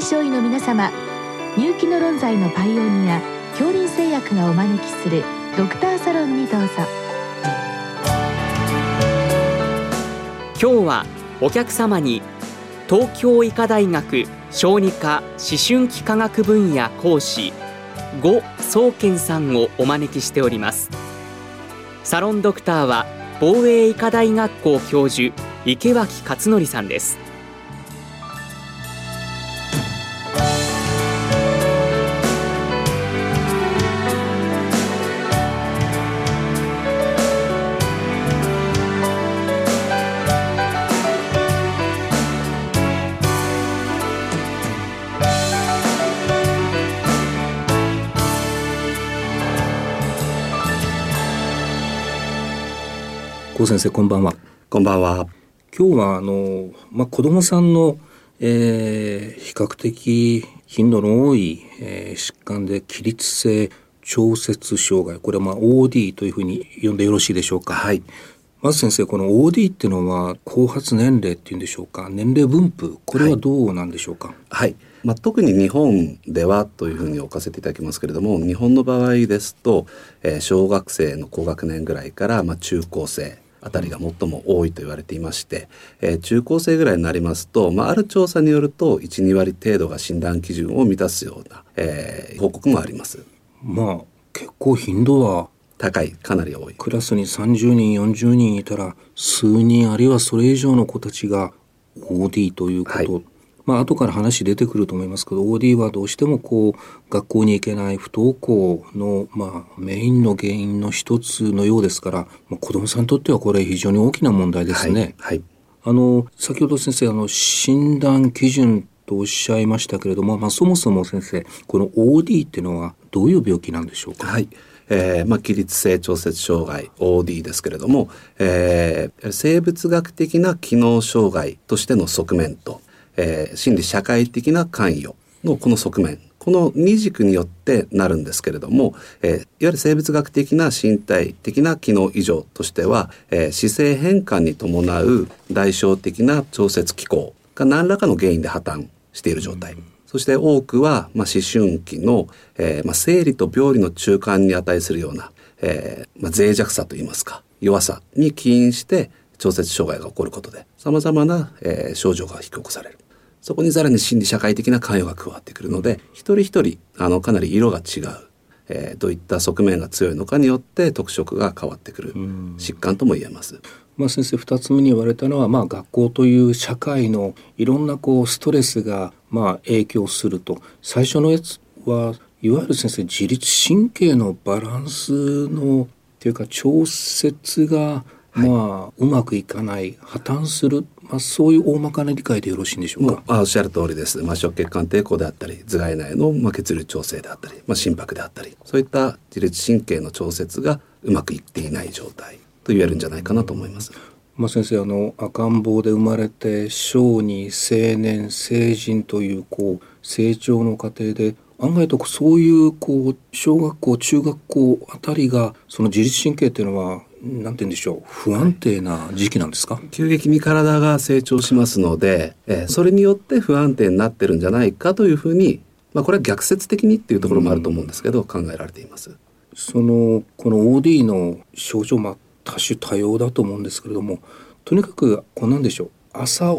臨床医の皆様入気の論剤のパイオニア恐林製薬がお招きするドクターサロンにどうぞ今日はお客様に東京医科大学小児科思春期科学分野講師呉宗健さんをお招きしておりますサロンドクターは防衛医科大学校教授池脇勝則さんです高先生こんばんは。こんばんは。今日はあのまあ子供さんの、えー、比較的頻度の多い、えー、疾患で起立性調節障害。これはまあ OD というふうに呼んでよろしいでしょうか。はい。まず先生この OD っていうのは後発年齢っていうんでしょうか。年齢分布。これはどうなんでしょうか、はい、はいまあ、特に日本ではというふうに置かせていただきますけれども日本の場合ですと、えー、小学生の高学年ぐらいから、まあ、中高生あたりが最も多いと言われていまして、えー、中高生ぐらいになりますと、まあ、ある調査によると12割程度が診断基準を満たすような、えー、報告もあります。まあ結構頻度は高いかなり多いクラスに30人40人いたら数人あるいはそれ以上の子たちが OD ということ、はいまあ後から話出てくると思いますけど OD はどうしてもこう学校に行けない不登校の、まあ、メインの原因の一つのようですから、まあ、子どもさんにとってはこれ非常に大きな問題ですね。はい、はい、あの先ほど先生あの診断基準とおっしゃいましたけれども、まあ、そもそも先生この OD っていうのはどういう病気なんでしょうか？はいえーまあ、起立性調節障害 OD ですけれども、えー、生物学的な機能障害としての側面とえー、心理社会的な関与のこの側面この二軸によってなるんですけれども、えー、いわゆる生物学的な身体的な機能異常としては、えー、姿勢変換に伴う代償的な調節機構が何らかの原因で破綻している状態。そして多くは、まあ、思春期の、えーまあ、生理と病理の中間に値するような、えーまあ、脆弱さといいますか弱さに起因して調節障害が起こることで様々な、えー、症状が引き起こされる。そこにさらに心理社会的な関与が加わってくるので一人一人あのかなり色が違う、えー、どういった側面が強いのかによって特色が変わってくる疾患とも言えます。まあ、先生2つ目に言われたのは、まあ、学校という社会のいろんなこうストレスがまあ影響すると最初のやつはいわゆる先生自律神経のバランスのっていうか調節がまあ、うまくいかない破綻する、まあ、そういう大まかな理解でよろしいんでしょうか、まあ、おっしゃる通りです、まあ、食血管抵抗であったり頭蓋内の、まあ、血流調整であったり、まあ、心拍であったりそういった自律神経の調節がうまくいっていない状態と言えるんじゃないかなと思います。まあ、先生あの赤ん坊で生まれて小児青年成人というこう成長の過程で案外とそういうこう小学校中学校あたりがその自律神経っていうのはなんて言うんでしょう不安定な時期なんですか、はい、急激に体が成長しますので、えー、それによって不安定になってるんじゃないかというふうに、まあ、これは逆説的にっていうところもあると思うんですけど、考えられています。そのこの OD の症状、まあ、多種多様だと思うんですけれどもとにかくこうなんでしょう朝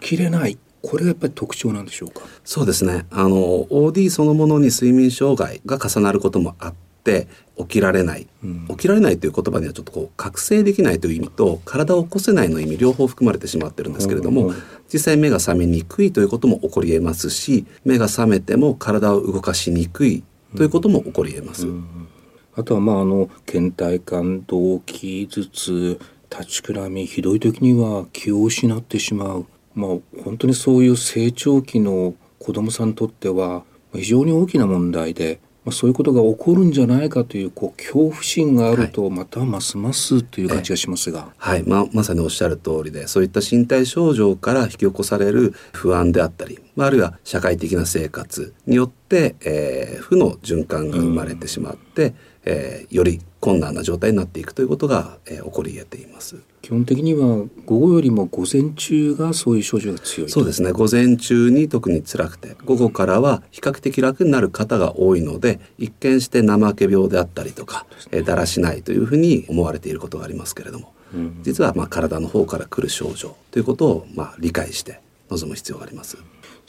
起きれない。これがやっぱり特徴なんでしょうか？そうですね。あの OD そのものに睡眠障害が重なることもあって起きられない、うん、起きられないという言葉にはちょっとこう覚醒できないという意味と体を起こせないの意味両方含まれてしまってるんですけれども、うん、実際目が覚めにくいということも起こり得ますし目が覚めても体を動かしにくいということも起こり得ます。うん、あとはまああの倦怠感動悸頭痛立ちくらみひどい時には気を失ってしまう。まあ本当にそういう成長期の子どもさんにとっては非常に大きな問題でまあ、そういうことが起こるんじゃないかというこう恐怖心があるとまたますますという感じがしますが、はい、まあ、まさにおっしゃる通りでそういった身体症状から引き起こされる不安であったり、まあ、あるいは社会的な生活によって、えー、負の循環が生まれてしまって、えー、より困難な状態になっていくということが、えー、起こり得ています。基本的には午後よりも午前中がそういう症状が強いそうですね。午前中に特に辛くて午後からは比較的楽になる方が多いので一見して怠け病であったりとか、えー、だらしないというふうに思われていることがありますけれども、うん、実はまあ体の方から来る症状ということをまあ理解して臨む必要があります。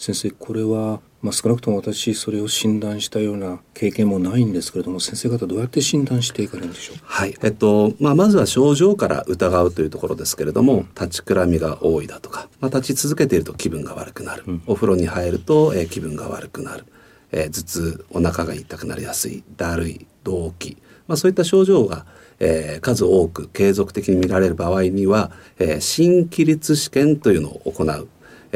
先生これは、まあ、少なくとも私それを診断したような経験もないんですけれども先生方どうやって診断していかれるんでしょう？はい。えっとまあ、まずは症状から疑うというところですけれども、うん、立ちくらみが多いだとか、まあ、立ち続けていると気分が悪くなる、うん、お風呂に入ると、えー、気分が悪くなる、えー、頭痛お腹が痛くなりやすい。だるい動悸、まあ、そういった症状がえー、数多く継続的に見られる場合には、えー、心起立試験というのを行う、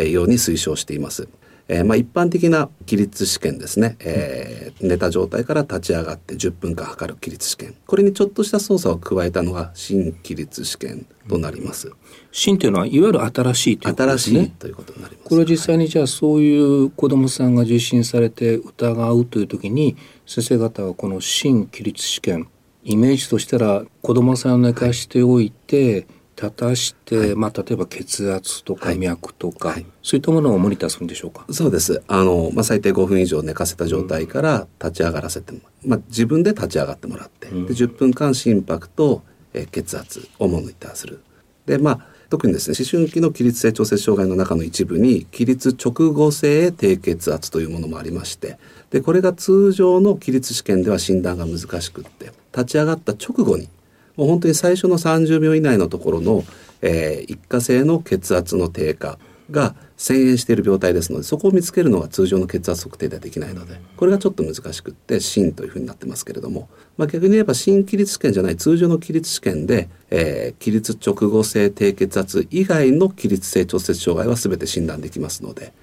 ように推奨しています。えー、まあ一般的な起立試験ですね、えー、寝た状態から立ち上がって10分間測る起立試験これにちょっとした操作を加えたのが新起立試験となります。新というのはいわゆる新しいということですね。新しいということになります。これは実際にじゃあそういう子どもさんが受診されて疑うという時に先生方はこの新起立試験イメージとしたら子どもさんを寝かしておいて、立たして、はい、まあ、例えば血圧とか脈とか、はい、そういったものをモニターするんでしょうか？そうです。あの、まあ、最低5分以上寝かせた状態から立ち上がらせても、まあ、自分で立ち上がってもらって、うん、で10分間心拍と、え血圧をモニターする。でまあ特にですね思春期の起立性調節障害の中の一部に起立直後性低血圧というものもありましてでこれが通常の起立試験では診断が難しくって立ち上がった直後にもう本当に最初の30秒以内のところの、えー、一過性の血圧の低下が遷延している病態ですのでそこを見つけるのは通常の血圧測定ではできないのでこれがちょっと難しくって心というふうになってますけれども、まあ、逆に言えば心起立試験じゃない通常の起立試験で、えー、起立直後性低血圧以外の起立性調節障害は全て診断できますので。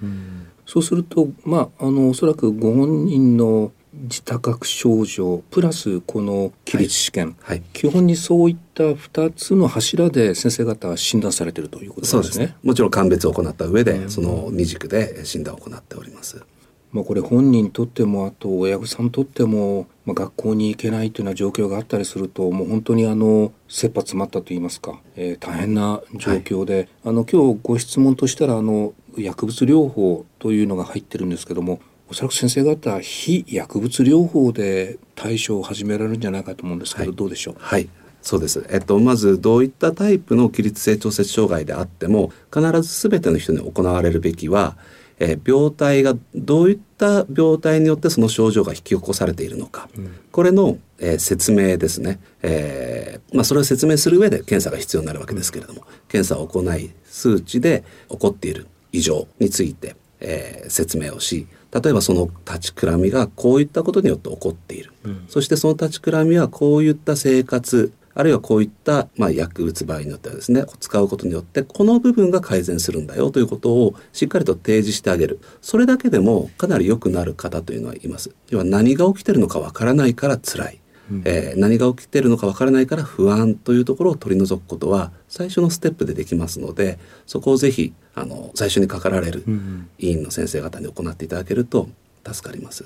そうするとまああのおそらくご本人の自多覚症状プラスこの起立試験、はい。はい、基本にそういった2つの柱で先生方は診断されているということですね。そうですね。もちろん鑑別を行った上で、うん、その二軸で診断を行っております。まあ、これ本人にとってもあと親御さんにとっても、まあ、学校に行けないというような状況があったりするともう本当にあの切羽詰まったと言いますか、えー、大変な状況で、はい、あの今日ご質問としたらあの薬物療法というのが入ってるんですけどもおそらく先生方非薬物療法で対処を始められるんじゃないかと思うんですけど、はい、どうでしょう？はい。そうです。えっと、まずどういったタイプの起立性調節障害であっても必ず全ての人に行われるべきは、え病態がどういった病態によってその症状が引き起こされているのか、うん、これの、えー、説明ですね、えー、まあ、それを説明する上で検査が必要になるわけですけれども、うん、検査を行い数値で起こっている異常について、えー、説明をし例えばその立ちくらみがこういったことによって起こっている、うん、そしてその立ちくらみはこういった生活あるいはこういった、まあ、薬物場合によってはですね使うことによってこの部分が改善するんだよということをしっかりと提示してあげる。それだけでもかなり良くなる方というのはいます。要は何が起きてるのかわからないから辛いえー、何が起きてるのかわからないから不安というところを取り除くことは最初のステップでできますのでそこをぜひあの最初にかかられる委員の先生方に行っていただけると助かります。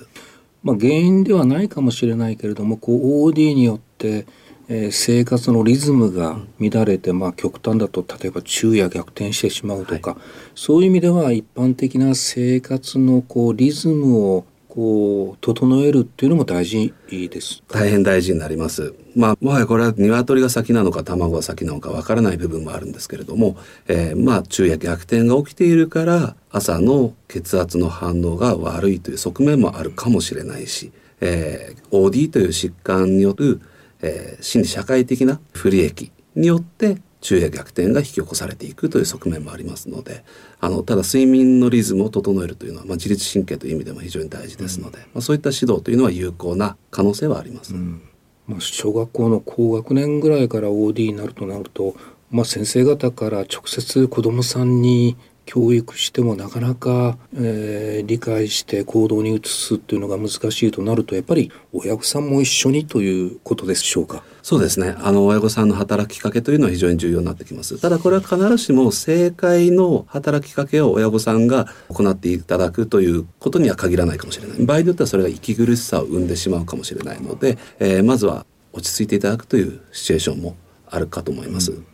まあ、原因ではないかもしれないけれどもこう OD によって、えー、生活のリズムが乱れて、まあ、極端だと例えば昼夜逆転してしまうとか、はい、そういう意味では一般的な生活のこうリズムをこう整えるっていうのも大事です。大変大事になります。まあもはやこれは鶏が先なのか卵が先なのかわからない部分もあるんですけれども、えー、まあ昼夜逆転が起きているから朝の血圧の反応が悪いという側面もあるかもしれないし、えー、OD という疾患による、えー、心理社会的な不利益によって昼夜逆転が引き起こされていくという側面もありますのであのただ睡眠のリズムを整えるというのは、まあ、自律神経という意味でも非常に大事ですので、うん、まあ、そういった指導というのは有効な可能性はあります。うんまあ、小学校の高学年ぐらいから OD になるとなると、まあ、先生方から直接子どもさんに教育してもなかなか、えー、理解して行動に移すっていうのが難しいとなるとやっぱり親御さんも一緒にということでしょうか？そうですね。あの親御さんの働きかけというのは非常に重要になってきます。ただこれは必ずしも正解の働きかけを親御さんが行っていただくということには限らないかもしれない。場合によってはそれが息苦しさを生んでしまうかもしれないので、えー、まずは落ち着いていただくというシチュエーションもあるかと思います、うん、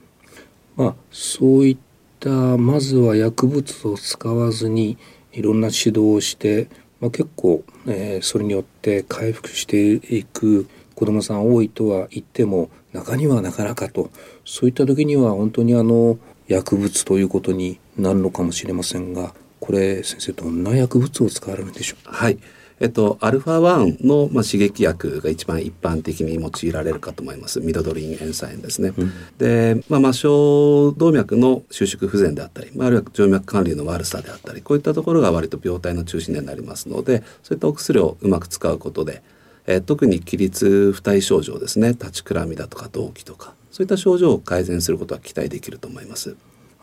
まあ、そういったまずは薬物を使わずにいろんな指導をして、まあ、結構、えー、それによって回復していく子どもさん多いとは言っても中にはなかなかと。そういった時には本当にあの薬物ということになるのかもしれませんがこれ先生どんな薬物を使われるんでしょう？はい。えっと、アルファ1の、まあ、刺激薬が一番一般的に用いられるかと思います。ミドドリン塩酸塩ですね。うん、で、まあ、末梢動脈の収縮不全であったり、まあ、あるいは静脈管理の悪さであったり、こういったところが割と病態の中心になりますので、そういったお薬をうまく使うことで、えー、特に起立不体症状ですね、立ちくらみだとか動悸とか、そういった症状を改善することは期待できると思います。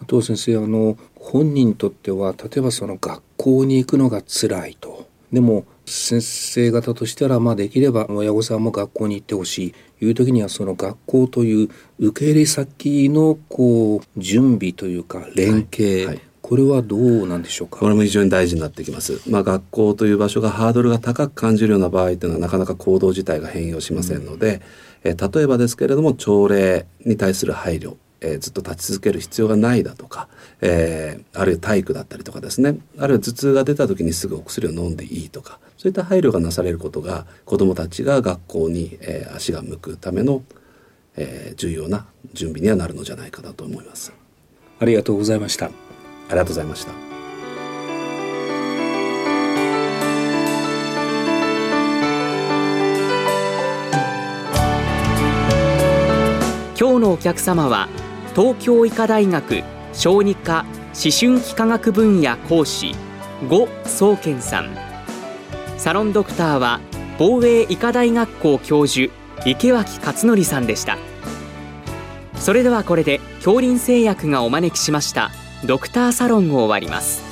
あと先生あの本人にとっては例えばその学校に行くのが辛いとでも先生方としたら、まあ、できれば親御さんも学校に行ってほしい。いう時にはその学校という受け入れ先のこう準備というか連携、はいはい、これはどうなんでしょうか？これも非常に大事になってきます。まあ、学校という場所がハードルが高く感じるような場合というのはなかなか行動自体が変容しませんので、うん、え例えばですけれども朝礼に対する配慮えー、ずっと立ち続ける必要がないだとか、えー、あるいは体育だったりとかですねあるいは頭痛が出た時にすぐお薬を飲んでいいとかそういった配慮がなされることが子どもたちが学校に、えー、足が向くための、えー、重要な準備にはなるのじゃないかなと思います。ありがとうございました。ありがとうございました。今日のお客様は東京医科大学小児科思春期科学分野講師呉宗健さん。サロンドクターは防衛医科大学校教授池脇勝則さんでした。それではこれで恐林製薬がお招きしましたドクターサロンを終わります。